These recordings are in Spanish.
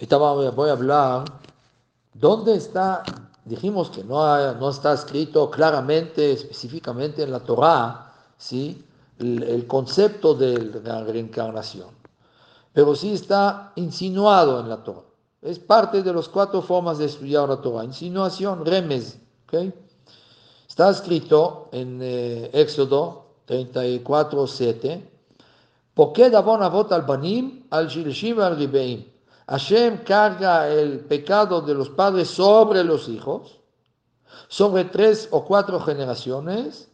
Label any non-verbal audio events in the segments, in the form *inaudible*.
Ahorita voy a hablar, ¿dónde está? Dijimos que no, no está escrito claramente, específicamente en la Torah, ¿sí? el, concepto de la reencarnación, pero sí está insinuado en la Torah. Es parte de las cuatro formas de estudiar la Torah. Insinuación, remes. ¿okay? Está escrito en eh, Éxodo 34, 7. ¿Por qué Davon Avot al Banim, al Shilshim al Ribeim? Hashem carga el pecado de los padres sobre los hijos, sobre tres o cuatro generaciones,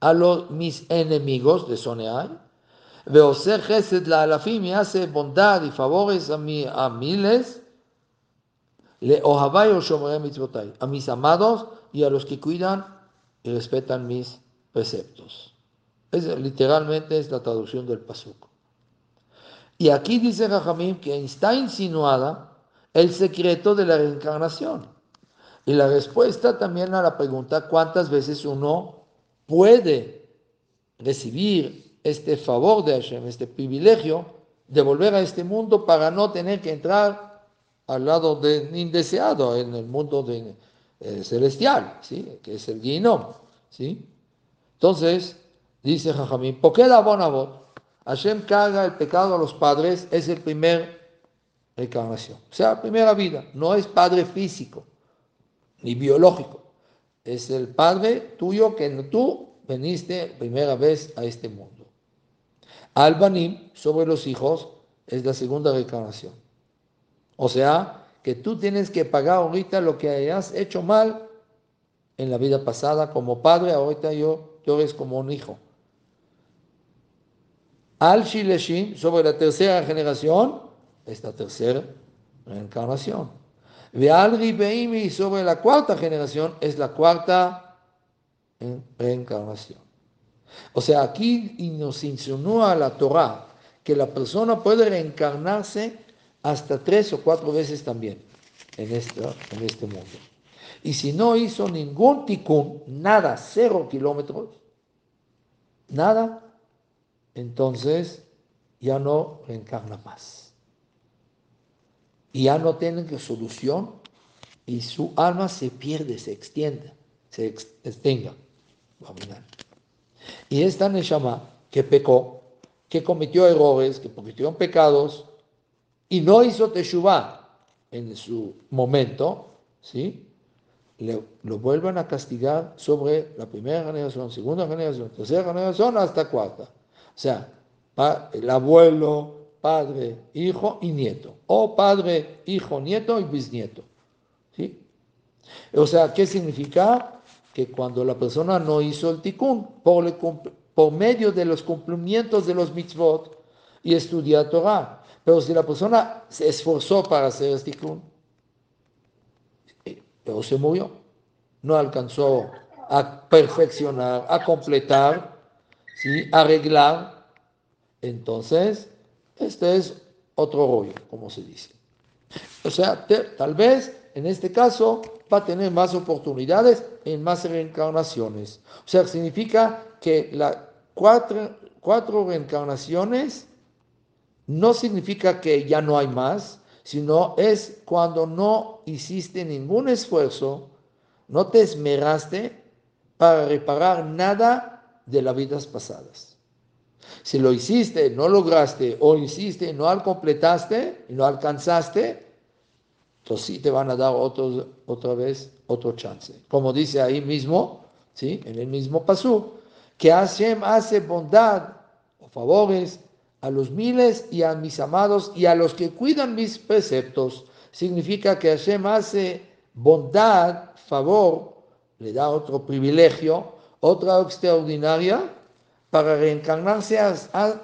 a los mis enemigos de Soneai, hace bondad y favores a, mi, a miles, le ohavay o a mis amados y a los que cuidan y respetan mis preceptos. Es, literalmente es la traducción del pasuk. Y aquí dice Jajamim que está insinuada el secreto de la reencarnación. Y la respuesta también a la pregunta cuántas veces uno puede recibir este favor de Hashem, este privilegio de volver a este mundo para no tener que entrar al lado de indeseado en el mundo eh, celestial, ¿sí? que es el Guinom. ¿sí? Entonces, dice Jajamín, ¿por qué la Bonabot? Hashem carga el pecado a los padres, es el primer encarnación. O sea, primera vida. No es padre físico ni biológico. Es el padre tuyo que tú veniste primera vez a este mundo. Al-Banim, sobre los hijos, es la segunda reencarnación. O sea, que tú tienes que pagar ahorita lo que hayas hecho mal en la vida pasada como padre, ahorita yo, yo eres como un hijo al Shileshim, sobre la tercera generación, esta tercera reencarnación. Ve al Ribeimi, sobre la cuarta generación, es la cuarta reencarnación. O sea, aquí nos insinúa la Torah que la persona puede reencarnarse hasta tres o cuatro veces también en, en este mundo. Y si no hizo ningún tikkun, nada, cero kilómetros, nada, entonces ya no reencarna más. Y ya no tiene que solución y su alma se pierde, se extiende, se extenga. Y esta Neshama que pecó, que cometió errores, que cometió pecados y no hizo Teshuvah en su momento, ¿sí? lo vuelvan a castigar sobre la primera generación, segunda generación, tercera generación hasta cuarta. O sea, el abuelo, padre, hijo y nieto. O padre, hijo, nieto y bisnieto. ¿Sí? O sea, ¿qué significa? Que cuando la persona no hizo el tikkun, por, medio de los cumplimientos de los mitzvot y estudia Torah. Pero si la persona se esforzó para hacer el tikkun, pero se murió. No alcanzó a perfeccionar, a completar ¿sí? arreglar, entonces este es otro rollo, como se dice. O sea, tal vez en este caso va a tener más oportunidades en más reencarnaciones. O sea, significa que las cuatro, cuatro reencarnaciones no significa que ya no hay más, sino es cuando no hiciste ningún esfuerzo, no te esmeraste para reparar nada de las vidas pasadas. Si lo hiciste, no lograste, o hiciste, no completaste no alcanzaste, entonces sí te van a dar otro, otra vez otro chance. Como dice ahí mismo, ¿sí? en el mismo pasú, que Hashem hace bondad o favores a los miles y a mis amados y a los que cuidan mis preceptos. Significa que Hashem hace bondad, favor, le da otro privilegio otra extraordinaria para reencarnarse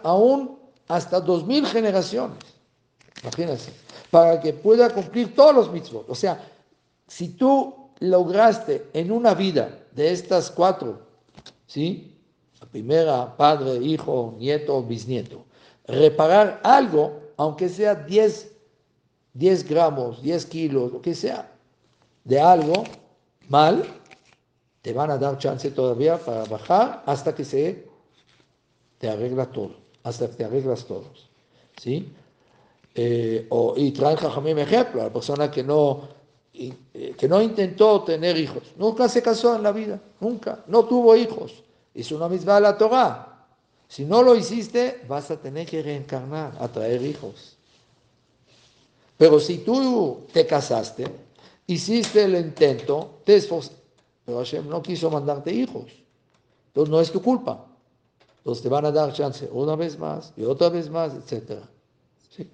aún hasta dos mil generaciones. Imagínense, para que pueda cumplir todos los mitzvot. O sea, si tú lograste en una vida de estas cuatro, ¿sí? La primera, padre, hijo, nieto, bisnieto, reparar algo, aunque sea 10, 10 gramos, 10 kilos, lo que sea, de algo mal, te van a dar chance todavía para bajar hasta que se te arregla todo, hasta que te arreglas todos. ¿sí? Eh, o, y traen Jajamim ejemplo, la persona que no, eh, que no intentó tener hijos, nunca se casó en la vida, nunca, no tuvo hijos, hizo una misma la Torah. Si no lo hiciste, vas a tener que reencarnar, a traer hijos. Pero si tú te casaste, hiciste el intento, te esforzaste, pero Hashem no quiso mandarte hijos. Entonces no es tu culpa. Entonces te van a dar chance una vez más y otra vez más, etc. ¿Sí?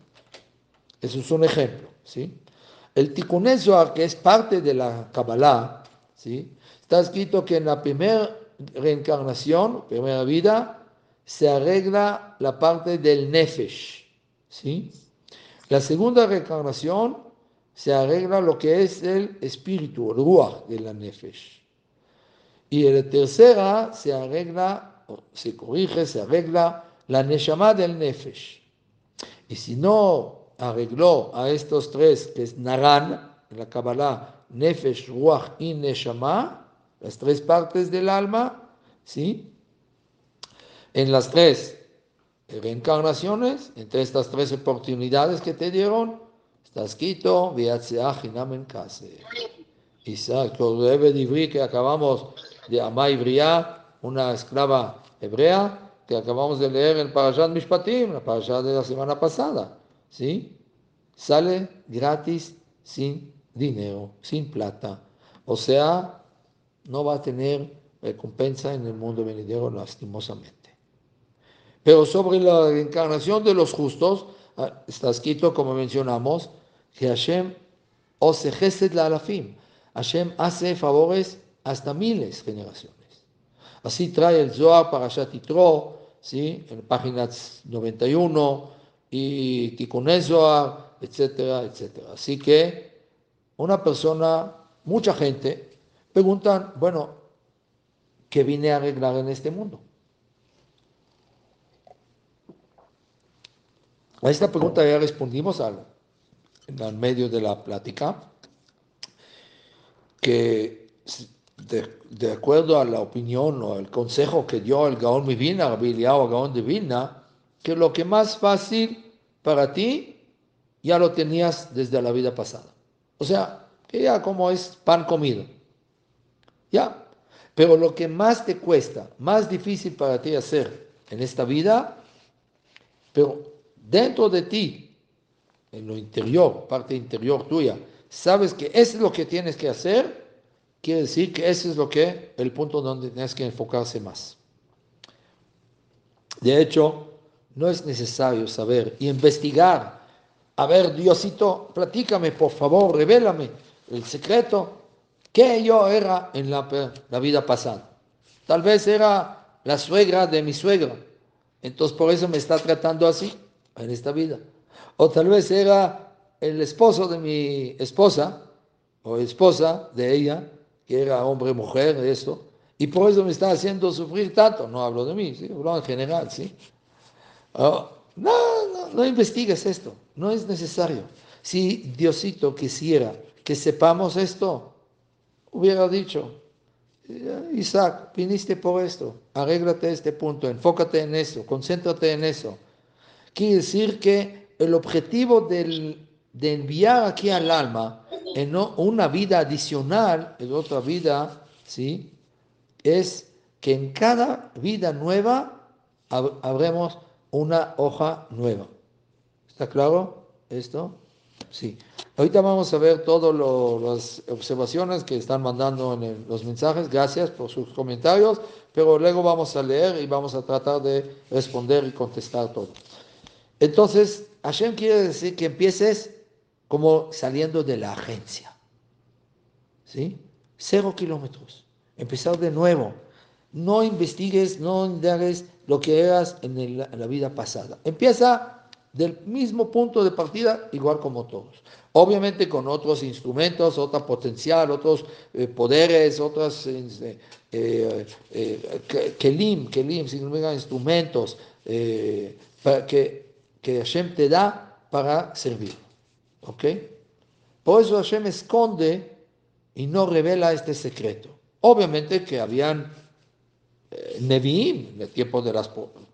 Eso es un ejemplo. ¿sí? El Tikkun que es parte de la Kabbalah, ¿sí? está escrito que en la primera reencarnación, primera vida, se arregla la parte del Nefesh. ¿sí? La segunda reencarnación se arregla lo que es el espíritu, el ruach de la Nefesh. Y la tercera se arregla, se corrige, se arregla la Neshama del Nefesh. Y si no arregló a estos tres, que es Naran, en la Kabbalah, Nefesh, Ruach y Neshama, las tres partes del alma, ¿sí? En las tres reencarnaciones, entre estas tres oportunidades que te dieron, en casa. Isaac, que acabamos de Amay Bria, una esclava hebrea que acabamos de leer en Parashat Mishpatim, la Parashat de la semana pasada. ¿Sí? Sale gratis sin dinero, sin plata. O sea, no va a tener recompensa en el mundo venidero lastimosamente. Pero sobre la reencarnación de los justos, ah, está escrito, como mencionamos, que Hashem ose la alafim. Hashem hace favores hasta miles generaciones. Así trae el Zohar para Yitro, ¿sí? en páginas 91, y Tikkun Zohar, etcétera, etcétera. Así que una persona, mucha gente, preguntan, bueno, ¿qué vine a arreglar en este mundo? A esta pregunta ya respondimos al, en medio de la plática, que de, acuerdo a la opinión o el consejo que dio el Gaón Mivina, Rabbi Eliyahu Gaón Divina, que lo que más fácil para ti ya lo tenías desde la vida pasada. O sea, que ya como es pan comido. Ya. Pero lo que más te cuesta, más difícil para ti hacer en esta vida, pero dentro de ti, en lo interior, parte interior tuya, sabes que eso es lo que tienes que hacer, quiere decir que ese es lo que el punto donde tienes que enfocarse más. De hecho, no es necesario saber y investigar. A ver, Diosito, platícame, por favor, revélame el secreto que yo era en la, la vida pasada. Tal vez era la suegra de mi suegra. Entonces por eso me está tratando así en esta vida. O tal vez era el esposo de mi esposa, o esposa de ella, que era hombre, mujer, esto, y por eso me está haciendo sufrir tanto. No hablo de mí, hablo en general, ¿sí? Oh, no, no, no investigues esto, no es necesario. Si Diosito quisiera que sepamos esto, hubiera dicho, Isaac, viniste por esto, arréglate este punto, enfócate en eso, concéntrate en eso. Quiere decir que el objetivo de enviar aquí al alma en una vida adicional, en otra vida, ¿sí? es que en cada vida nueva habremos una hoja nueva. ¿Está claro esto? Sí. Ahorita vamos a ver todas las observaciones que están mandando en los mensajes. Gracias por sus comentarios, pero luego vamos a leer y vamos a tratar de responder y contestar todo. Entonces, Hashem quiere decir que empieces como saliendo de la agencia. ¿Sí? Cero kilómetros. Empezar de nuevo. No investigues, no indagues lo que eras en, la vida pasada. Empieza del mismo punto de partida, igual como todos. Obviamente con otros instrumentos, otra potencial, otros eh, poderes, otros eh, eh, kelim, kelim significa instrumentos, para que que Hashem te da para servir. ¿Ok? Por eso Hashem esconde y no revela este secreto. Obviamente que habían eh, en el tiempo de las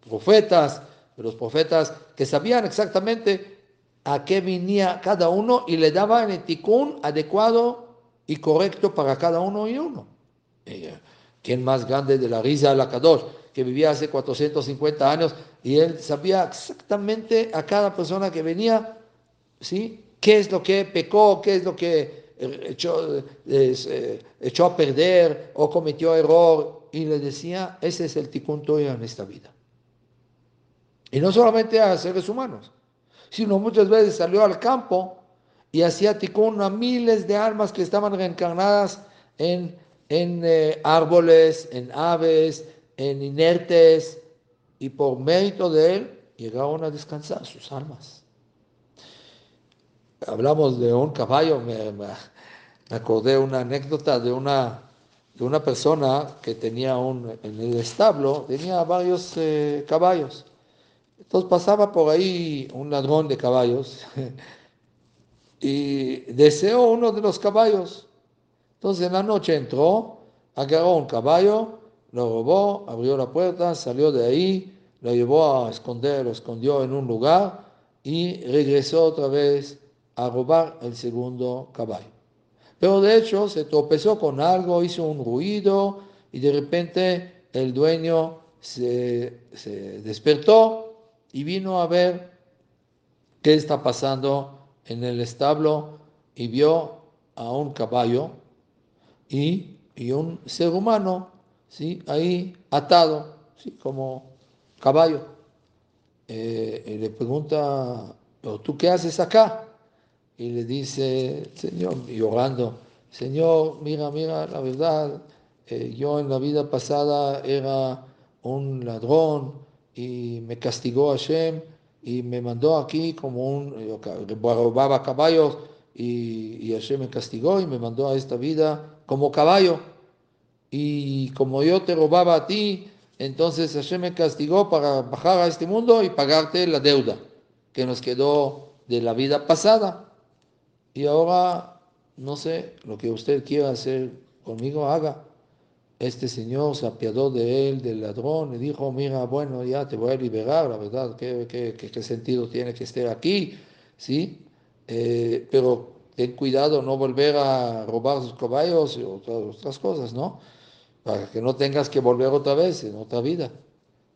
profetas, de los profetas, que sabían exactamente a qué venía cada uno y le daba el tikkun adecuado y correcto para cada uno y uno. Eh, ¿Quién más grande de la risa de la Kadosh? Que vivía hace 450 años y él sabía exactamente a cada persona que venía, ¿sí? ¿Qué es lo que pecó? ¿Qué es lo que echó, eh, echó a perder o cometió error? Y le decía, ese es el tikkun tuyo en esta vida. Y no solamente a seres humanos, sino muchas veces salió al campo y hacía tikkun a miles de almas que estaban reencarnadas en, en eh, árboles, en aves, en inertes, y por mérito de él llegaron a descansar sus almas. Hablamos de un caballo, me, me acordé una anécdota de una de una persona que tenía un, en el establo, tenía varios eh, caballos. Entonces pasaba por ahí un ladrón de caballos *laughs* y deseó uno de los caballos. Entonces en la noche entró, agarró un caballo, lo robó, abrió la puerta, salió de ahí, lo llevó a esconder, lo escondió en un lugar y regresó otra vez a robar el segundo caballo. Pero de hecho se tropezó con algo, hizo un ruido y de repente el dueño se, despertó y vino a ver qué está pasando en el establo y vio a un caballo y, un ser humano ¿sí? ahí atado, ¿sí? como caballo. Eh, y le pregunta, ¿tú qué haces acá? y le dice, Señor, llorando, Señor, mira, mira, la verdad, eh, yo en la vida pasada era un ladrón y me castigó Hashem y me mandó aquí como un, robaba caballos y, y Hashem me castigó y me mandó a esta vida como caballo. Y como yo te robaba a ti, entonces Hashem me castigó para bajar a este mundo y pagarte la deuda que nos quedó de la vida pasada. Y ahora, no sé, lo que usted quiera hacer conmigo, haga. Este señor se apiadó de él, del ladrón, y dijo, mira, bueno, ya te voy a liberar, la verdad, ¿qué, qué, sentido tiene que esté aquí? ¿Sí? Eh, pero ten cuidado, no volver a robar sus caballos y otras, cosas, ¿no? Para que no tengas que volver otra vez en otra vida.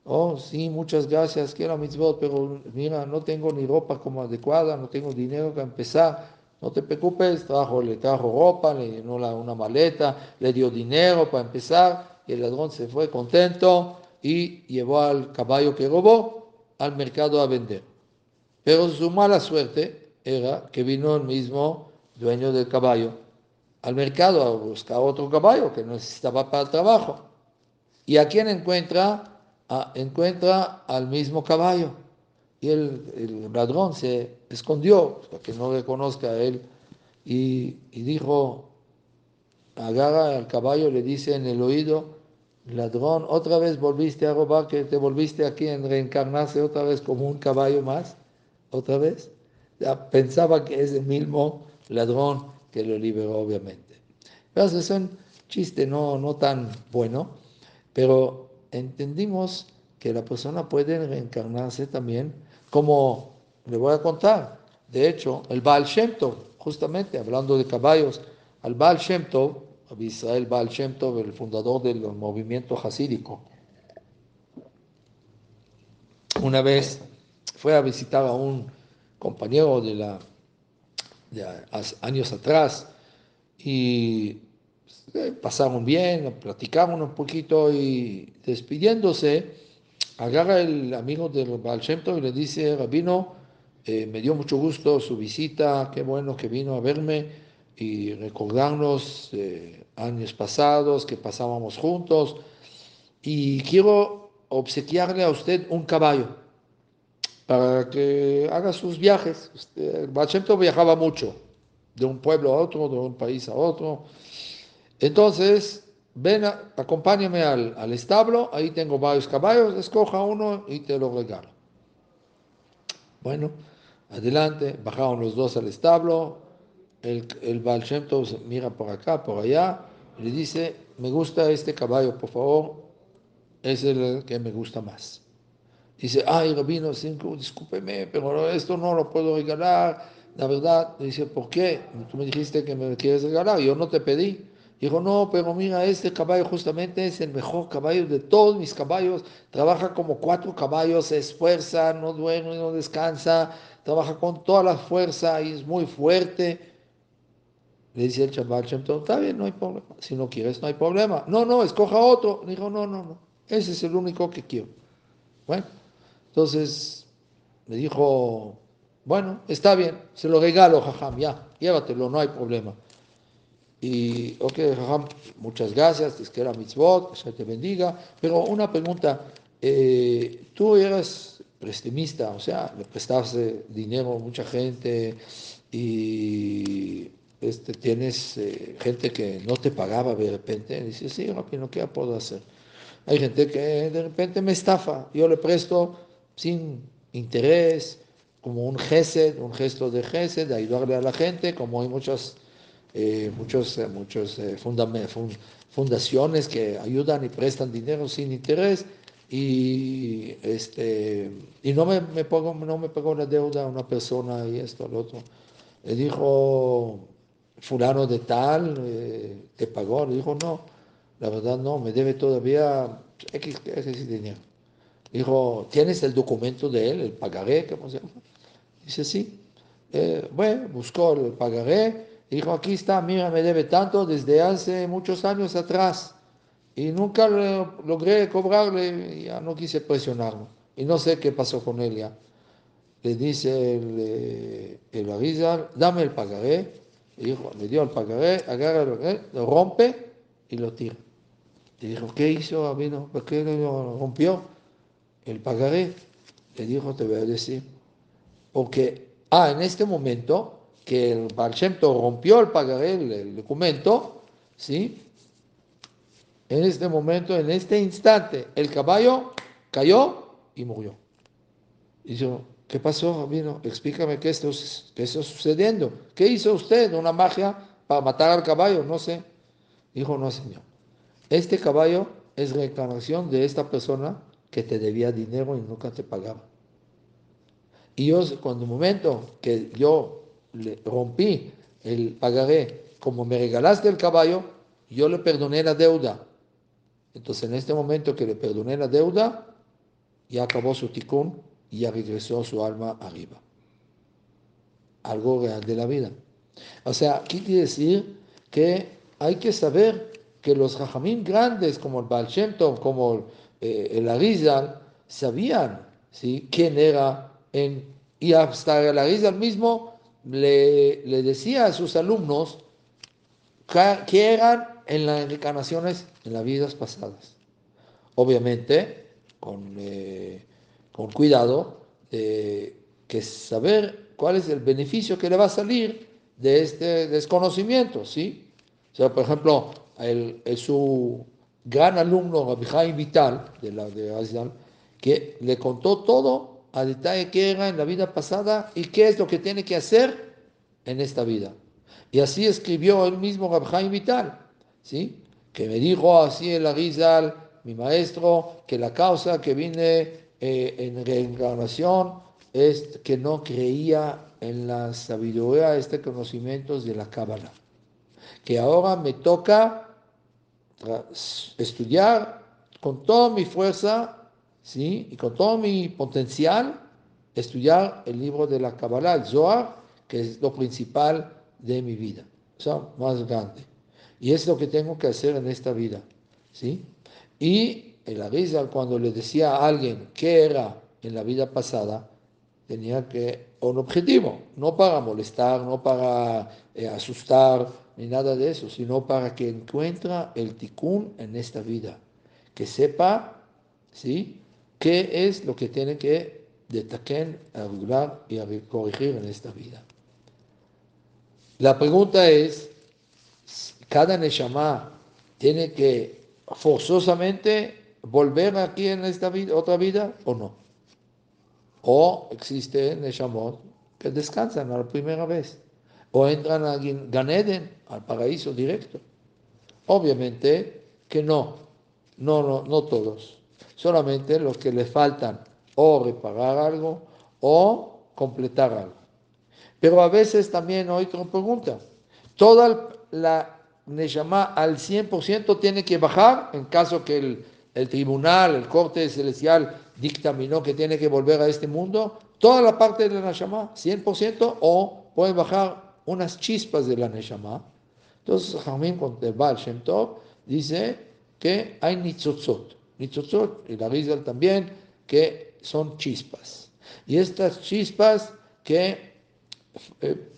Oh, sí, muchas gracias, quiero mitzvot, pero mira, no tengo ni ropa como adecuada, no tengo dinero para empezar. No te preocupes, trajo, le trajo ropa, le llenó una maleta, le dio dinero para empezar, y el ladrón se fue contento y llevó al caballo que robó al mercado a vender. Pero su mala suerte era que vino el mismo dueño del caballo al mercado a buscar otro caballo que necesitaba para el trabajo. ¿Y a quién encuentra? encuentra al mismo caballo y el, ladrón se escondió para que no reconozca a él y, dijo, agarra al caballo, le dice en el oído, ladrón, otra vez volviste a robar, que te volviste aquí en reencarnarse otra vez como un caballo más, otra vez. Pensaba que es el mismo ladrón que lo liberó, obviamente. Pero es un chiste no, no tan bueno, pero entendimos que la persona puede reencarnarse también como le voy a contar, de hecho, el Baal Shem Tov, justamente hablando de caballos, al Baal Shem Tov, Israel Baal Shem el fundador del movimiento hasídico, una vez fue a visitar a un compañero de la de años atrás y eh, pasaron bien, platicaron un poquito y despidiéndose, agarra el amigo del Baal y le dice, Rabino, eh, me dio mucho gusto su visita, qué bueno que vino a verme y recordarnos eh, años pasados que pasábamos juntos y quiero obsequiarle a usted un caballo para que haga sus viajes. Baal Shem viajaba mucho, de un pueblo a otro, de un país a otro. Entonces, ven, acompáñame al, establo, ahí tengo varios caballos, escoja uno y te lo regalo. Bueno, adelante, bajaron los dos al establo, el, el mira por acá, por allá, le dice, me gusta este caballo, por favor, es el que me gusta más. Dice, ay, Rabino, discúlpeme, pero esto no lo puedo regalar. La verdad, dice, ¿por qué? Tú me dijiste que me quieres regalar, yo no te pedí. Dijo, no, pero mira, este caballo justamente es el mejor caballo de todos mis caballos. Trabaja como cuatro caballos, se esfuerza, no duerme, no descansa, trabaja con toda la fuerza y es muy fuerte. Le dice el chaval, está bien, no hay problema. Si no quieres, no hay problema. No, no, escoja otro. Dijo, no, no, no. Ese es el único que quiero. Bueno, entonces me dijo, bueno, está bien, se lo regalo, jajam, ya, llévatelo, no hay problema. Y, ok, jajam, muchas gracias, es que era mitzvot, que te bendiga. Pero una pregunta, eh, tú eras prestimista, o sea, le prestaste dinero a mucha gente y este, tienes eh, gente que no te pagaba de repente. Dice, sí, Rapino, ¿qué puedo hacer? Hay gente que de repente me estafa. Yo le presto sin interés, como un gesed, un gesto de gesed, de ayudarle a la gente, como hay muchas, eh, muchos, eh, muchos fundaciones que ayudan y prestan dinero sin interés. Y, este, y no, me, me no me pagó la deuda a una persona y esto, lo otro. Le dijo, fulano de tal, eh, te pagó. Le dijo, no, la verdad no, me debe todavía X, X dinero. Dijo, ¿tienes el documento de él, el pagaré? ¿Cómo se llama? Dice, sí. Eh, bueno, buscó el pagaré. Dijo, aquí está, mira, me debe tanto desde hace muchos años atrás. Y nunca logré cobrarle, ya no quise presionarlo. Y no sé qué pasó con él ya. Le dice el, eh, el dame el pagaré. dijo, le dio el pagaré, agarra el lo rompe y lo tira. Le dijo, ¿qué hizo Abino? ¿Por qué lo rompió? El pagaré. Le dijo, te voy a decir. Porque, ah, en este momento que el Baal rompió el pagaré, el, documento, ¿sí? En este momento, en este instante, el caballo cayó y murió. Y dijo, ¿qué pasó, Rabino? Explícame qué está, qué está sucediendo. ¿Qué hizo usted? ¿Una magia para matar al caballo? No sé. Dijo, no, señor. Este caballo es reencarnación de esta persona que te debía dinero y nunca te pagaba. Y yo, cuando el momento que yo le rompí el pagaré, como me regalaste el caballo, yo le perdoné la deuda. Entonces, en este momento que le perdoné la deuda, ya acabó su ticún y ya regresó su alma arriba. Algo real de la vida. O sea, ¿qué quiere decir? Que hay que saber que los rajamín grandes como el Baal Shem como eh, el Arizal, sabían ¿sí? quién era en, y hasta el Arizal mismo le, le, decía a sus alumnos que eran en las encarnaciones en las vidas pasadas. Obviamente, con, eh, con cuidado, de que saber cuál es el beneficio que le va a salir de este desconocimiento, ¿sí? O sea, por ejemplo, el, su gran alumno, Rabbi Vital, de la de que le contó todo a detalle qué era en la vida pasada y qué es lo que tiene que hacer en esta vida. Y así escribió él mismo Rabbi Vital, ¿sí? que me dijo así el Arizal, mi maestro, que la causa que vine eh, en reencarnación es que no creía en la sabiduría, este conocimientos de la Cábala. Que ahora me toca estudiar con toda mi fuerza, ¿sí? Y con todo mi potencial, estudiar el libro de la Kabbalah, el Zohar, que es lo principal de mi vida, o sea, más grande. Y es lo que tengo que hacer en esta vida, ¿sí? Y el Arizal, cuando le decía a alguien qué era en la vida pasada, tenía que un objetivo, no para molestar, no para eh, asustar, ni nada de eso, sino para que encuentre el tikkun en esta vida, que sepa, ¿sí?, qué es lo que tiene que detacar, arreglar y corregir en esta vida. La pregunta es, ¿cada Neshama tiene que forzosamente volver aquí en esta vida, otra vida o no? ¿O existe Neshamot que descansan a la primera vez? ¿O entran a Ganeden al paraíso directo. Obviamente que no, no, no, no todos, solamente los que le faltan o reparar algo, o completar algo. Pero a veces también hay otra pregunta. Toda la Neshama al 100% tiene que bajar en caso que el, el tribunal, el corte celestial dictaminó que tiene que volver a este mundo. Toda la parte de la Neshama, 100%, o puede bajar unas chispas de la Neshama. Entonces, Jamín el Baal Shem Tov dice que hay nitzotzot. Nitzotzot, y la Rizal también, que son chispas. Y estas chispas que eh,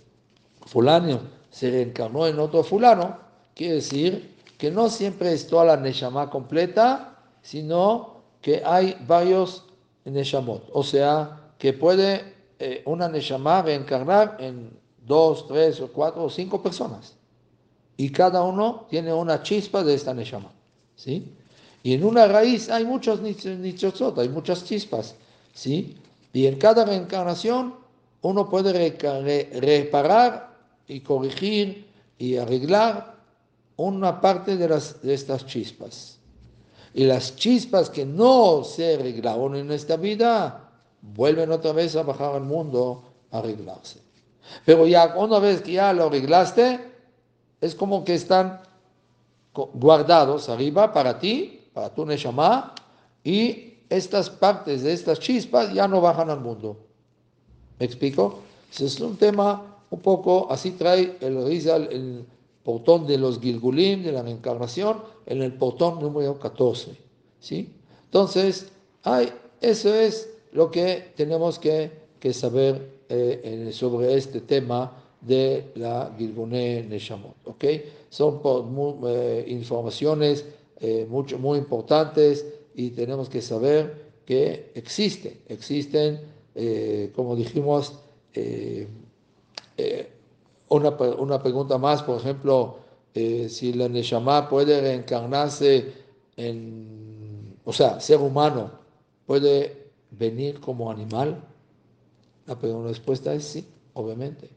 fulano se reencarnó en otro fulano, quiere decir que no siempre es toda la Neshama completa, sino que hay varios Neshamot. O sea, que puede eh, una Neshama reencarnar en dos, tres o cuatro o cinco personas. Y cada uno tiene una chispa de esta Neshama. ¿sí? Y en una raíz hay muchos nichotzot, hay muchas chispas. ¿sí? Y en cada reencarnación uno puede reparar y corregir y arreglar una parte de, las, de estas chispas. Y las chispas que no se arreglaron en esta vida vuelven otra vez a bajar al mundo a arreglarse. Pero ya una vez que ya lo arreglaste, es como que están guardados arriba para ti, para tu Neshama, y estas partes de estas chispas ya no bajan al mundo. ¿Me explico? Es un tema un poco, así trae el Rizal el portón de los Gilgulim, de la reencarnación, en el portón número 14. ¿sí? Entonces, hay, eso es lo que tenemos que, que saber eh, sobre este tema de la Gilguné Neshamot. ¿ok? Son eh, informaciones eh, mucho, muy importantes y tenemos que saber que existen, existen, como dijimos, una, una, pregunta más, por ejemplo, si la Neshama puede reencarnarse en, o sea, ser humano, puede venir como animal. La respuesta es sí, obviamente.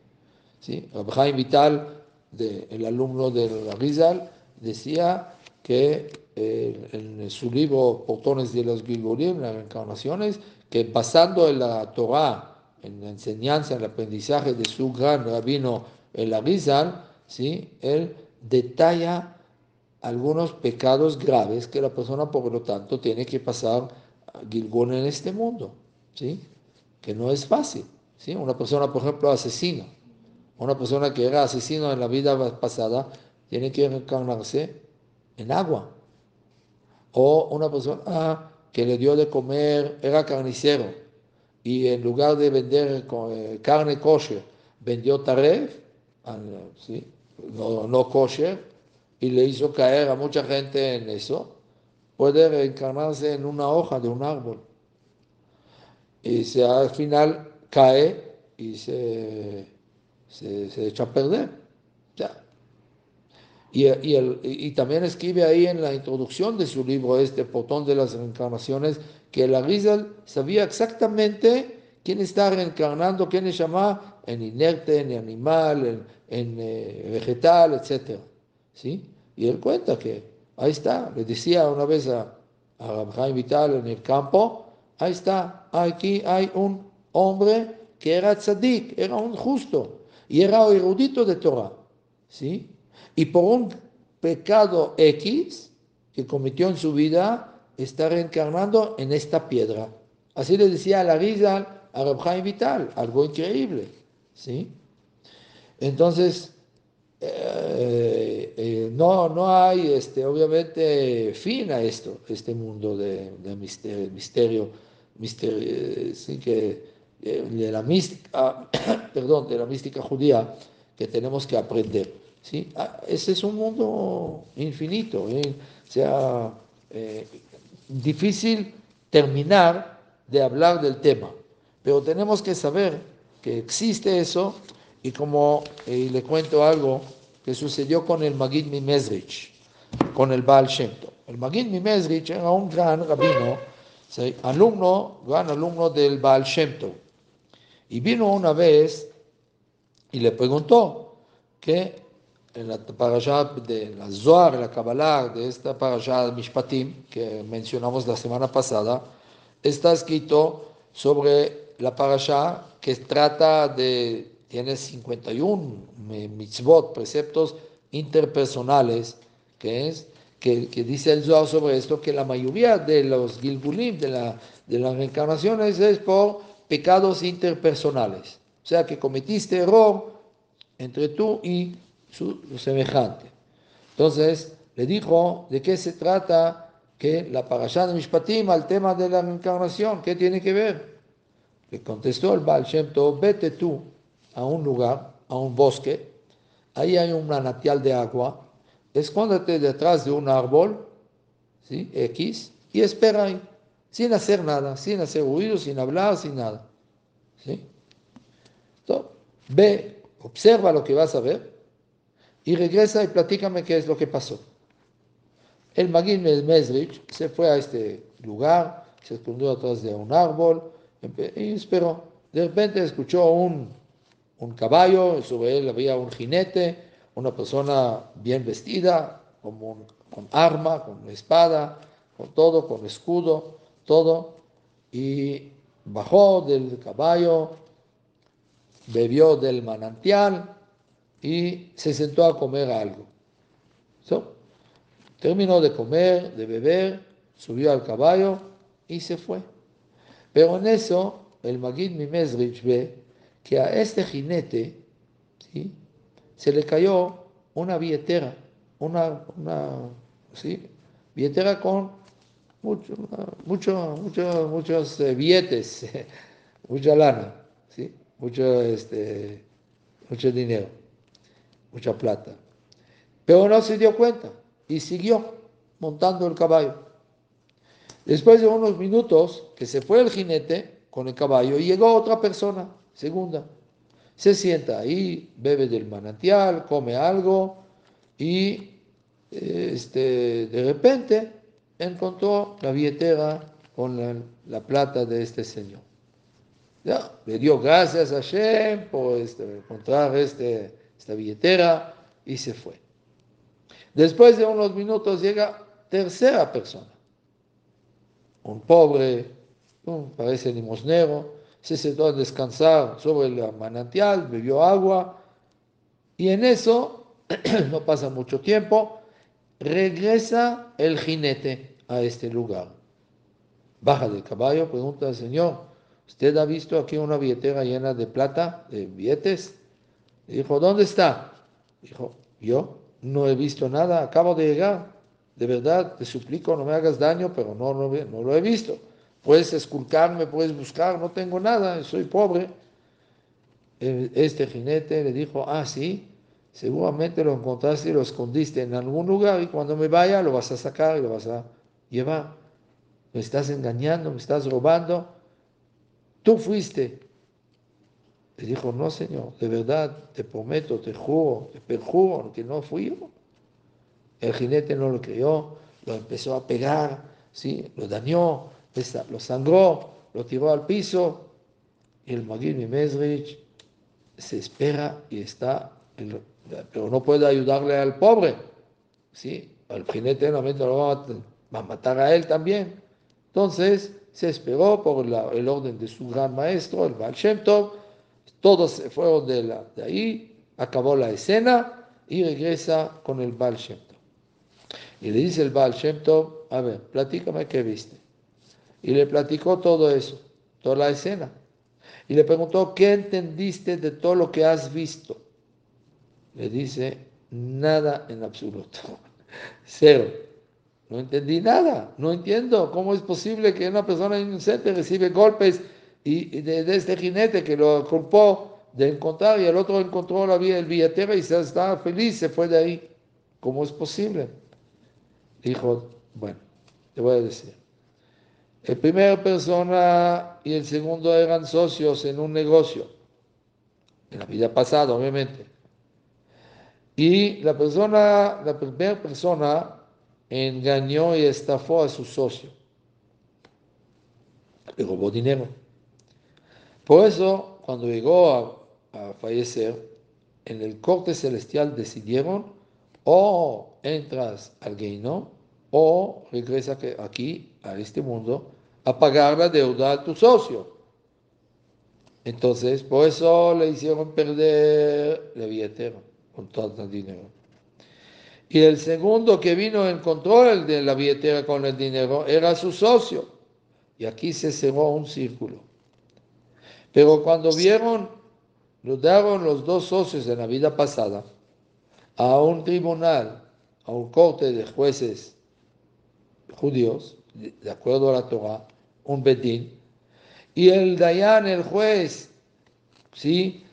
¿Sí? Vital, el alumno de Rizal, decía que eh, en su libro Portones de los Gilgurim, las reencarnaciones, que basando en la Torah, en la enseñanza, en el aprendizaje de su gran rabino, el Arizal, ¿sí? él detalla algunos pecados graves que la persona, por lo tanto, tiene que pasar Gilgón en este mundo. ¿sí? Que no es fácil. ¿sí? Una persona, por ejemplo, asesino, una persona que era asesino en la vida pasada, tiene que reencarnarse en agua. O una persona que le dio de comer, era carnicero, y en lugar de vender eh, carne kosher, vendió taref, ¿sí? no, no kosher, y le hizo caer a mucha gente en eso, puede reencarnarse en una hoja de un árbol y se, al final cae y se, se, echa a perder. Ya. Y, y, el, y, también escribe ahí en la introducción de su libro, este Portón de las Reencarnaciones, que la Rizal sabía exactamente quién está reencarnando, quién es llama en inerte, en animal, en, en eh, vegetal, etc. ¿Sí? Y él cuenta que ahí está, le decía una vez a, a Vital en el campo, Ahí está, aquí hay un hombre que era tzadik, era un justo y era erudito de Torah. ¿sí? Y por un pecado X que cometió en su vida, está reencarnando en esta piedra. Así le decía a la risa a Rabjaim Vital, algo increíble. ¿sí? Entonces, eh, eh, no, no hay, este, obviamente, fin a esto, este mundo de, misterio, misterio, misterio sí, que, eh, de la mística, *coughs* perdón, de la mística judía que tenemos que aprender. ¿sí? Ah, ese es un mundo infinito, sea, difícil terminar de hablar del tema, pero tenemos que saber que existe eso y como le cuento algo que sucedió con el Magid Mimezrich, con el Baal Shem El Magid Mimezrich era un gran rabino, alumno, gran alumno del Baal Shem Y vino una vez y le preguntó que en la parasha de la Zohar, la Kabbalah, de esta parasha de Mishpatim, que mencionamos la semana pasada, está escrito sobre la parasha que trata de, tiene 51 mitzvot, preceptos interpersonales, que es que, dice el Zohar sobre esto, que la mayoría de los Gilgulim, de, la, de las reencarnaciones, es por pecados interpersonales. O sea, que cometiste error entre tú y su semejante. Entonces, le dijo de qué se trata que la parashá de Mishpatim al tema de la reencarnación, ¿qué tiene que ver? Le contestó el Baal Shem vete tú a un lugar, a un bosque, ahí hay un manantial de agua, escóndete detrás de un árbol, ¿sí? X, y espera ahí, sin hacer nada, sin hacer ruido, sin hablar, sin nada. ¿sí? Entonces, ve, observa lo que vas a ver y regresa y platícame qué es lo que pasó. El Magin Mesrich se fue a este lugar, se escondió atrás de un árbol y esperó. De repente escuchó un, un caballo, sobre él había un jinete, una persona bien vestida, como con arma, con espada, con todo, con escudo, todo, y bajó del caballo, bebió del manantial y se sentó a comer algo. terminó de comer, de beber, subió al caballo y se fue. Pero en eso el Magid Mimesrich ve que a este jinete, ¿sí? se le cayó una billetera, una, una ¿sí? billetera con mucho, mucho, mucho, muchos eh, billetes, *laughs* mucha lana, ¿sí? mucho, este, mucho dinero, mucha plata. Pero no se dio cuenta y siguió montando el caballo. Después de unos minutos que se fue el jinete con el caballo llegó otra persona, segunda, se sienta ahí, bebe del manantial, come algo y este, de repente encontró la billetera con la, plata de este señor. Ya, le dio gracias a Shem por este, encontrar este, esta billetera y se fue. Después de unos minutos llega tercera persona, un pobre, parece limosnero, se sentó a descansar sobre el manantial, bebió agua, y en eso, *clears throat* no pasa mucho tiempo, regresa el jinete a este lugar. Baja del caballo, pregunta al Señor, ¿usted ha visto aquí una billetera llena de plata, de billetes? dijo, ¿dónde está? Dijo, yo no he visto nada, acabo de llegar. De verdad, te suplico, no me hagas daño, pero no, no, no lo he visto. Puedes esculcarme, puedes buscar, no tengo nada, soy pobre. Este jinete le dijo, ah, sí, seguramente lo encontraste y lo escondiste en algún lugar y cuando me vaya lo vas a sacar y lo vas a llevar. Me estás engañando, me estás robando. Tú fuiste. Le dijo, no, Señor, de verdad, te prometo, te juro, te perjuro que no fui yo. El jinete no lo creyó, lo empezó a pegar, ¿sí? lo dañó, lo sangró, lo tiró al piso, y el Magid Mesrich se espera y está, pero no puede ayudarle al pobre, ¿sí? Al jinete normalmente lo va a, matar a él también. Entonces se esperó por el orden de su gran maestro, el Baal todos se fueron de, ahí, acabó la escena y regresa con el Baal. Y le dice el Baal a ver, platícame qué viste. Y le platicó todo eso, toda la escena. Y le preguntó, ¿qué entendiste de todo lo que has visto? Le dice, nada en absoluto. *laughs* Cero. No entendí nada. No entiendo cómo es posible que una persona inocente recibe golpes y, de, este jinete que lo culpó de encontrar y el otro encontró la vía del billetera y se estaba feliz, se fue de ahí. ¿Cómo es posible? Dijo, bueno, te voy a decir. El primera persona y el segundo eran socios en un negocio, en la vida pasada, obviamente. Y la persona, la primera persona engañó y estafó a su socio. Le robó dinero. Por eso, cuando llegó a, a fallecer, en el corte celestial decidieron o entras al Geino o regresa aquí a este mundo a pagar la deuda a tu socio. Entonces, por eso le hicieron perder la billetera con todo el dinero. Y el segundo que vino en control de la billetera con el dinero era su socio. Y aquí se cerró un círculo. Pero cuando vieron, lo daron los dos socios en la vida pasada a un tribunal, a un corte de jueces judíos, de acuerdo a la Torah, un bedín, y el Dayan, el juez, ¿sí?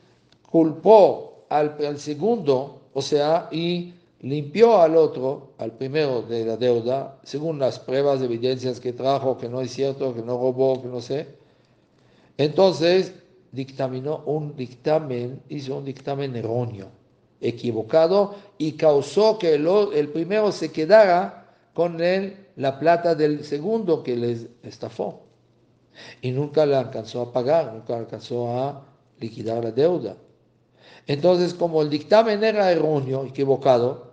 culpó al, al segundo, o sea, y limpió al otro, al primero de la deuda, según las pruebas, evidencias que trajo, que no es cierto, que no robó, que no sé. Entonces dictaminó un dictamen, hizo un dictamen erróneo, equivocado, y causó que el, el primero se quedara con él la plata del segundo que les estafó. Y nunca le alcanzó a pagar, nunca alcanzó a liquidar la deuda. Entonces, como el dictamen era erróneo, equivocado,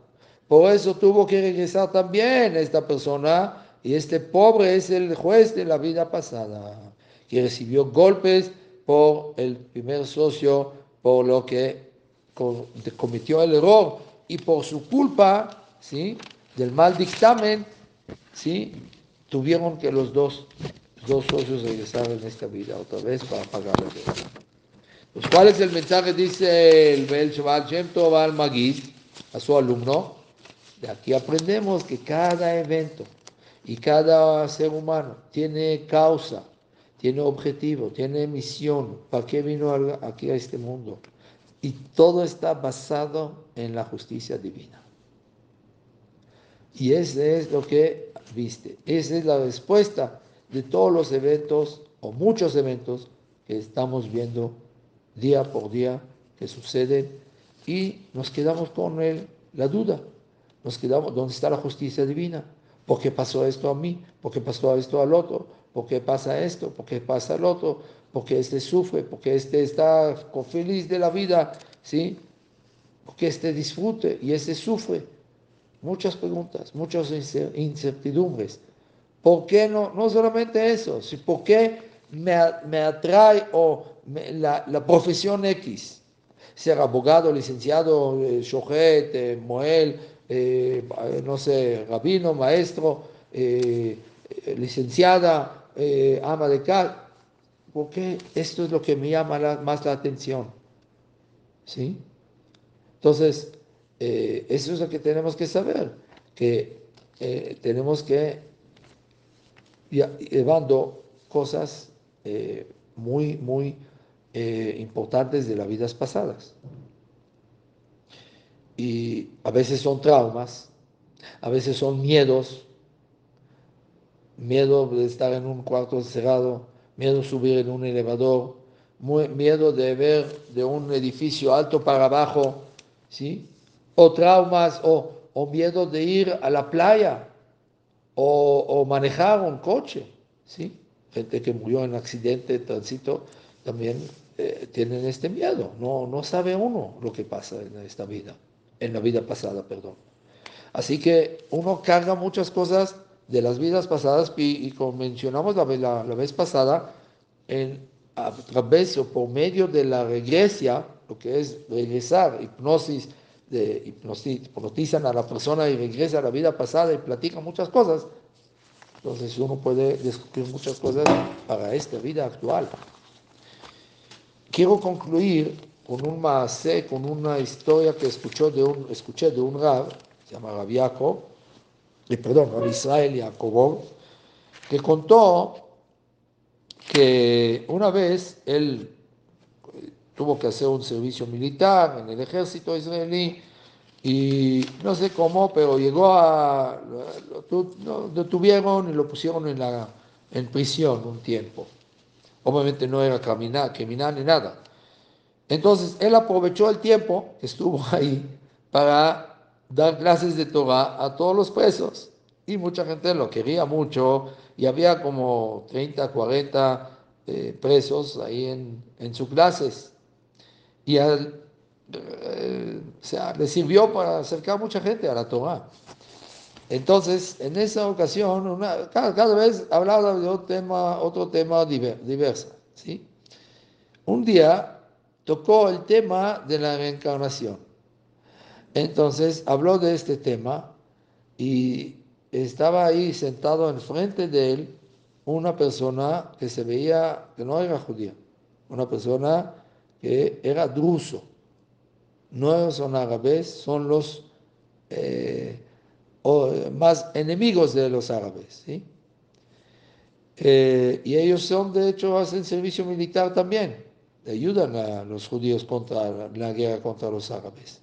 por eso tuvo que regresar también esta persona y este pobre es el juez de la vida pasada, que recibió golpes por el primer socio, por lo que cometió el error y por su culpa, ¿sí? Del mal dictamen, ¿sí? Tuvieron que los dos, dos socios regresar en esta vida otra vez para pagar la deuda. Pues, ¿Cuál es el mensaje? Dice el Bel Shabbat Shem al Magid a su alumno. De aquí aprendemos que cada evento y cada ser humano tiene causa, tiene objetivo, tiene misión. ¿Para qué vino aquí a este mundo? Y todo está basado en la justicia divina. Y ese es lo que viste. Esa es la respuesta de todos los eventos o muchos eventos que estamos viendo día por día que suceden y nos quedamos con la duda nos quedamos, ¿dónde está la justicia divina? ¿Por qué pasó esto a mí? ¿Por qué pasó esto al otro? ¿Por qué pasa esto? ¿Por qué pasa el otro? ¿Por qué este sufre? ¿Por qué este está feliz de la vida? ¿Sí? ¿Por qué este disfrute y este sufre? Muchas preguntas, muchas incertidumbres. ¿Por qué no? No solamente eso, sino ¿por qué me, atrae o la, profesión X? Ser abogado, licenciado, eh, eh, moel, eh, no sé, rabino, maestro, eh, licenciada, ama de casa, porque esto es lo que me llama más la atención. ¿Sí? Entonces, eso es lo que tenemos que saber, que tenemos que ir llevando cosas muy, muy importantes de las vidas pasadas y a veces son traumas, a veces son miedos, miedo de estar en un cuarto cerrado, miedo de subir en un elevador, miedo de ver de un edificio alto para abajo, ¿sí? O traumas, o, miedo de ir a la playa, o, manejar un coche, ¿sí? Gente que murió en accidente de tránsito también eh, tienen este miedo, no, no sabe uno lo que pasa en esta vida en la vida pasada, perdón. Así que uno carga muchas cosas de las vidas pasadas y, como mencionamos la, la, vez pasada, en, a través o por medio de la regresia, lo que es regresar, hipnosis, de hipnotizan a la persona y regresa a la vida pasada y platican muchas cosas, entonces uno puede descubrir muchas cosas para esta vida actual. Quiero concluir con un maase, con una historia que escuchó de un, escuché de un rab, se llama Rab Jacob, eh, perdón, Rab Israel Jacobov, que contó que una vez él tuvo que hacer un servicio militar en el ejército israelí y no sé cómo, pero llegó a, lo detuvieron y lo pusieron en, la, en prisión un tiempo. Obviamente no era criminal, criminal ni nada, entonces, él aprovechó el tiempo que estuvo *laughs* ahí para dar clases de Torah a todos los presos. Y mucha gente lo quería mucho y había como 30, 40 eh, presos ahí en, en sus clases. Y eh, le sirvió para acercar mucha gente a la Torah. Entonces, en esa ocasión, cada, vez hablaba de otro tema, otro tema diverso. ¿sí? un día tocó el tema de la reencarnación. Entonces habló de este tema y estaba ahí sentado enfrente de él una persona que se veía que no era judía, una persona que era druso. No son árabes, son los eh, más enemigos de los árabes. ¿sí? Eh, y ellos son, de hecho, hacen servicio militar también, ayudan a los judíos contra la guerra contra los árabes.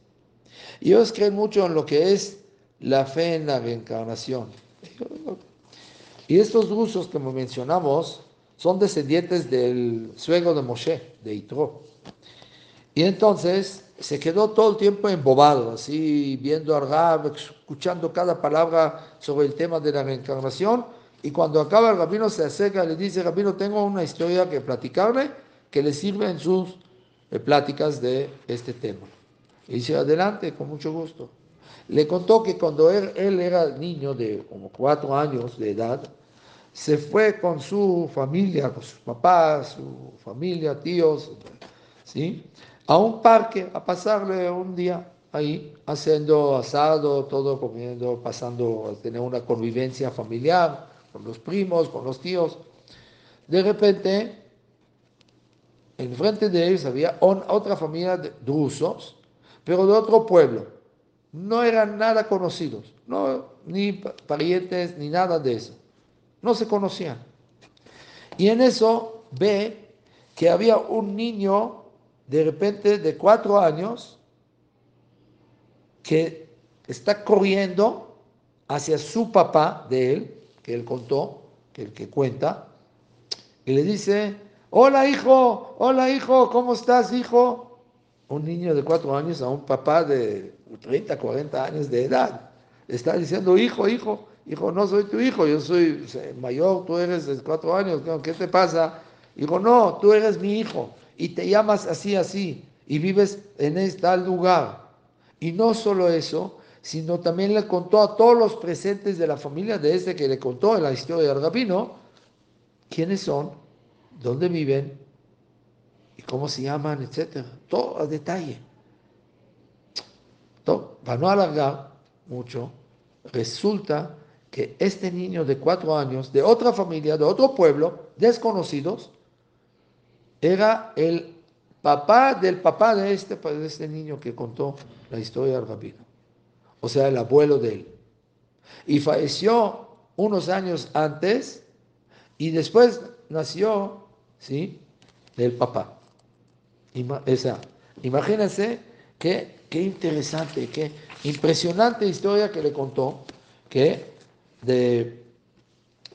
Ellos creen mucho en lo que es la fe en la reencarnación. Y estos rusos que mencionamos son descendientes del suegro de Moshe, de Itro. Y entonces se quedó todo el tiempo embobado, así viendo a Rab, escuchando cada palabra sobre el tema de la reencarnación. Y cuando acaba el rabino se acerca y le dice, rabino, tengo una historia que platicarle que le sirve en sus eh, pláticas de este tema. Y dice, adelante, con mucho gusto. Le contó que cuando él, él era niño de como cuatro años de edad, se fue con su familia, con sus papás, su familia, tíos, ¿sí? a un parque a pasarle un día ahí, haciendo asado, todo comiendo, pasando tener una convivencia familiar con los primos, con los tíos. De repente, enfrente de ellos había otra familia de drusos, pero de otro pueblo. No eran nada conocidos, no, ni parientes, ni nada de eso. No se conocían. Y en eso ve que había un niño de repente de cuatro años que está corriendo hacia su papá de él, que él contó, que el que cuenta, y le dice, hola hijo, hola hijo, ¿cómo estás hijo? Un niño de cuatro años a un papá de 30, 40 años de edad. Está diciendo, hijo, hijo, hijo, no soy tu hijo, yo soy mayor, tú eres de cuatro años, ¿qué te pasa? Hijo, no, tú eres mi hijo y te llamas así, así, y vives en este lugar. Y no solo eso, sino también le contó a todos los presentes de la familia de este que le contó en la historia del rabino, quiénes son, dónde viven, y cómo se llaman, etcétera. Todo a detalle. Todo, para no alargar mucho, resulta que este niño de cuatro años, de otra familia, de otro pueblo, desconocidos, era el papá del papá de este, de este niño que contó la historia del rabino. O sea, el abuelo de él. Y falleció unos años antes y después nació, ¿sí? Del papá. Esa. Imagínense qué, qué interesante, qué impresionante historia que le contó, que de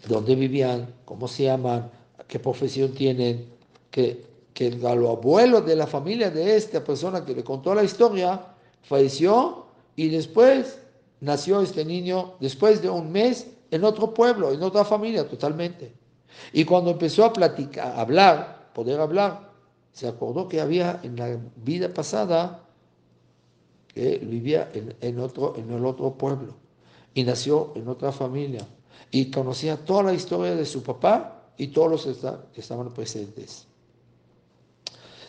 dónde vivían, cómo se llaman, qué profesión tienen, que, que el abuelo de la familia de esta persona que le contó la historia falleció y después nació este niño, después de un mes, en otro pueblo, en otra familia totalmente. Y cuando empezó a platicar, a hablar, poder hablar, se acordó que había en la vida pasada que vivía en, otro, en el otro pueblo y nació en otra familia y conocía toda la historia de su papá y todos los que estaban presentes.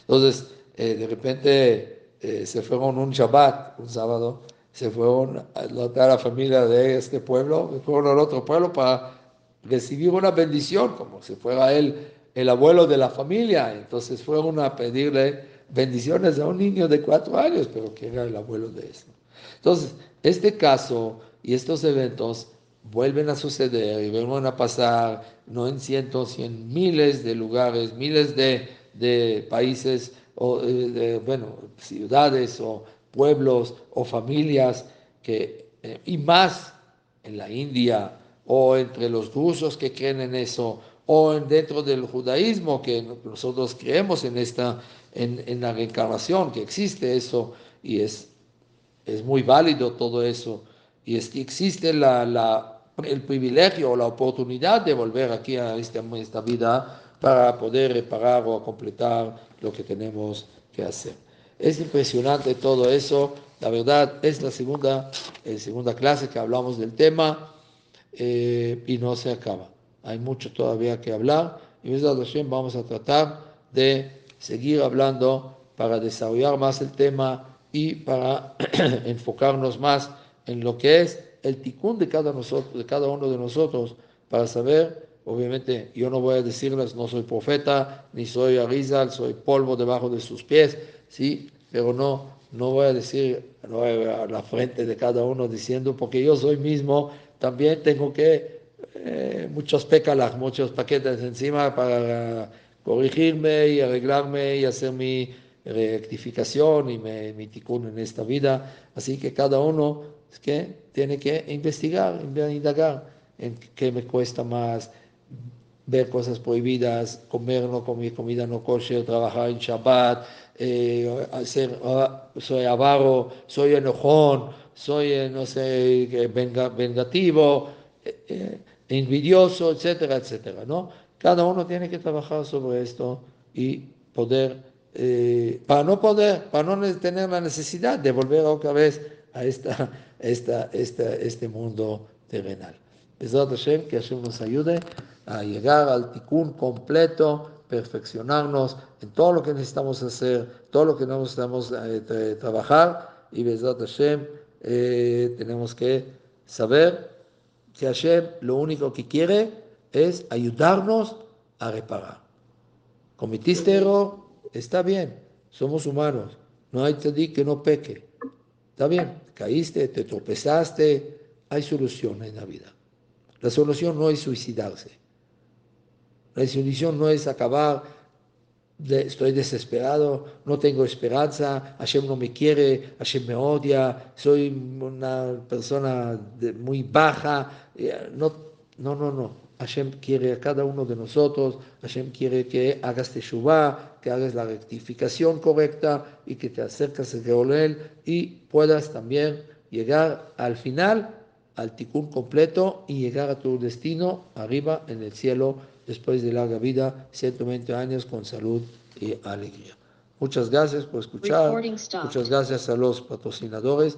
Entonces, eh, de repente eh, se fueron un Shabbat, un sábado, se fueron a la familia de este pueblo, se fueron al otro pueblo para recibir una bendición, como si fuera él el abuelo de la familia. Entonces fueron a pedirle bendiciones a un niño de cuatro años, pero que era el abuelo de esto. Entonces, este caso y estos eventos vuelven a suceder y vuelven a pasar, no en cientos, sino en miles de lugares, miles de de países, o eh, de, bueno, ciudades o pueblos o familias, que, eh, y más en la India o entre los rusos que creen en eso, o dentro del judaísmo, que nosotros creemos en, esta, en, en la reencarnación, que existe eso, y es, es muy válido todo eso, y existe la, la, el privilegio o la oportunidad de volver aquí a esta, esta vida para poder reparar o completar lo que tenemos que hacer. Es impresionante todo eso. La verdad, es la segunda, eh, segunda clase que hablamos del tema eh, y no se acaba. Hay mucho todavía que hablar y vamos a tratar de seguir hablando para desarrollar más el tema y para *clears throat* enfocarnos más en lo que es el ticún de cada, nosotros, de cada uno de nosotros para saber, obviamente yo no voy a decirles, no soy profeta, ni soy Arizal, soy polvo debajo de sus pies, ¿sí? pero no, no voy a decir no a la frente de cada uno diciendo, porque yo soy mismo, también tengo que, eh, muchos pécalas, muchos paquetes encima para corregirme y arreglarme y hacer mi rectificación y mi, ticún en esta vida. Así que cada uno que tiene que investigar, indagar en qué me cuesta más ver cosas prohibidas, comer no comer comida no kosher, trabajar en Shabbat, eh, hacer, ah, soy avaro, soy enojón, soy, eh, no sé, venga, vengativo, eh, envidioso, etcétera, etcétera, ¿no? Cada uno tiene que trabajar sobre esto y poder, para no poder, para no tener la necesidad de volver otra vez a esta, esta, esta, este mundo terrenal. Hashem, que Hashem nos ayude a llegar al tikkun completo, perfeccionarnos en todo lo que necesitamos hacer, todo lo que necesitamos eh, trabajar, y Bezat Hashem, eh, tenemos que saber que Hashem lo único que quiere es ayudarnos a reparar. Cometiste error, está bien, somos humanos, no hay que no peque. Está bien, caíste, te tropezaste, hay solución en la vida. La solución no es suicidarse. La solución no es acabar, estoy desesperado, no tengo esperanza, Hashem no me quiere, Hashem me odia, soy una persona muy baja. No, no, no, no. Hashem quiere a cada uno de nosotros, Hashem quiere que hagas teshuvah, que hagas la rectificación correcta y que te acercas a él y puedas también llegar al final, al tikkun completo y llegar a tu destino arriba en el cielo después de larga vida, 120 años con salud y alegría. Muchas gracias por escuchar. Muchas gracias a los patrocinadores.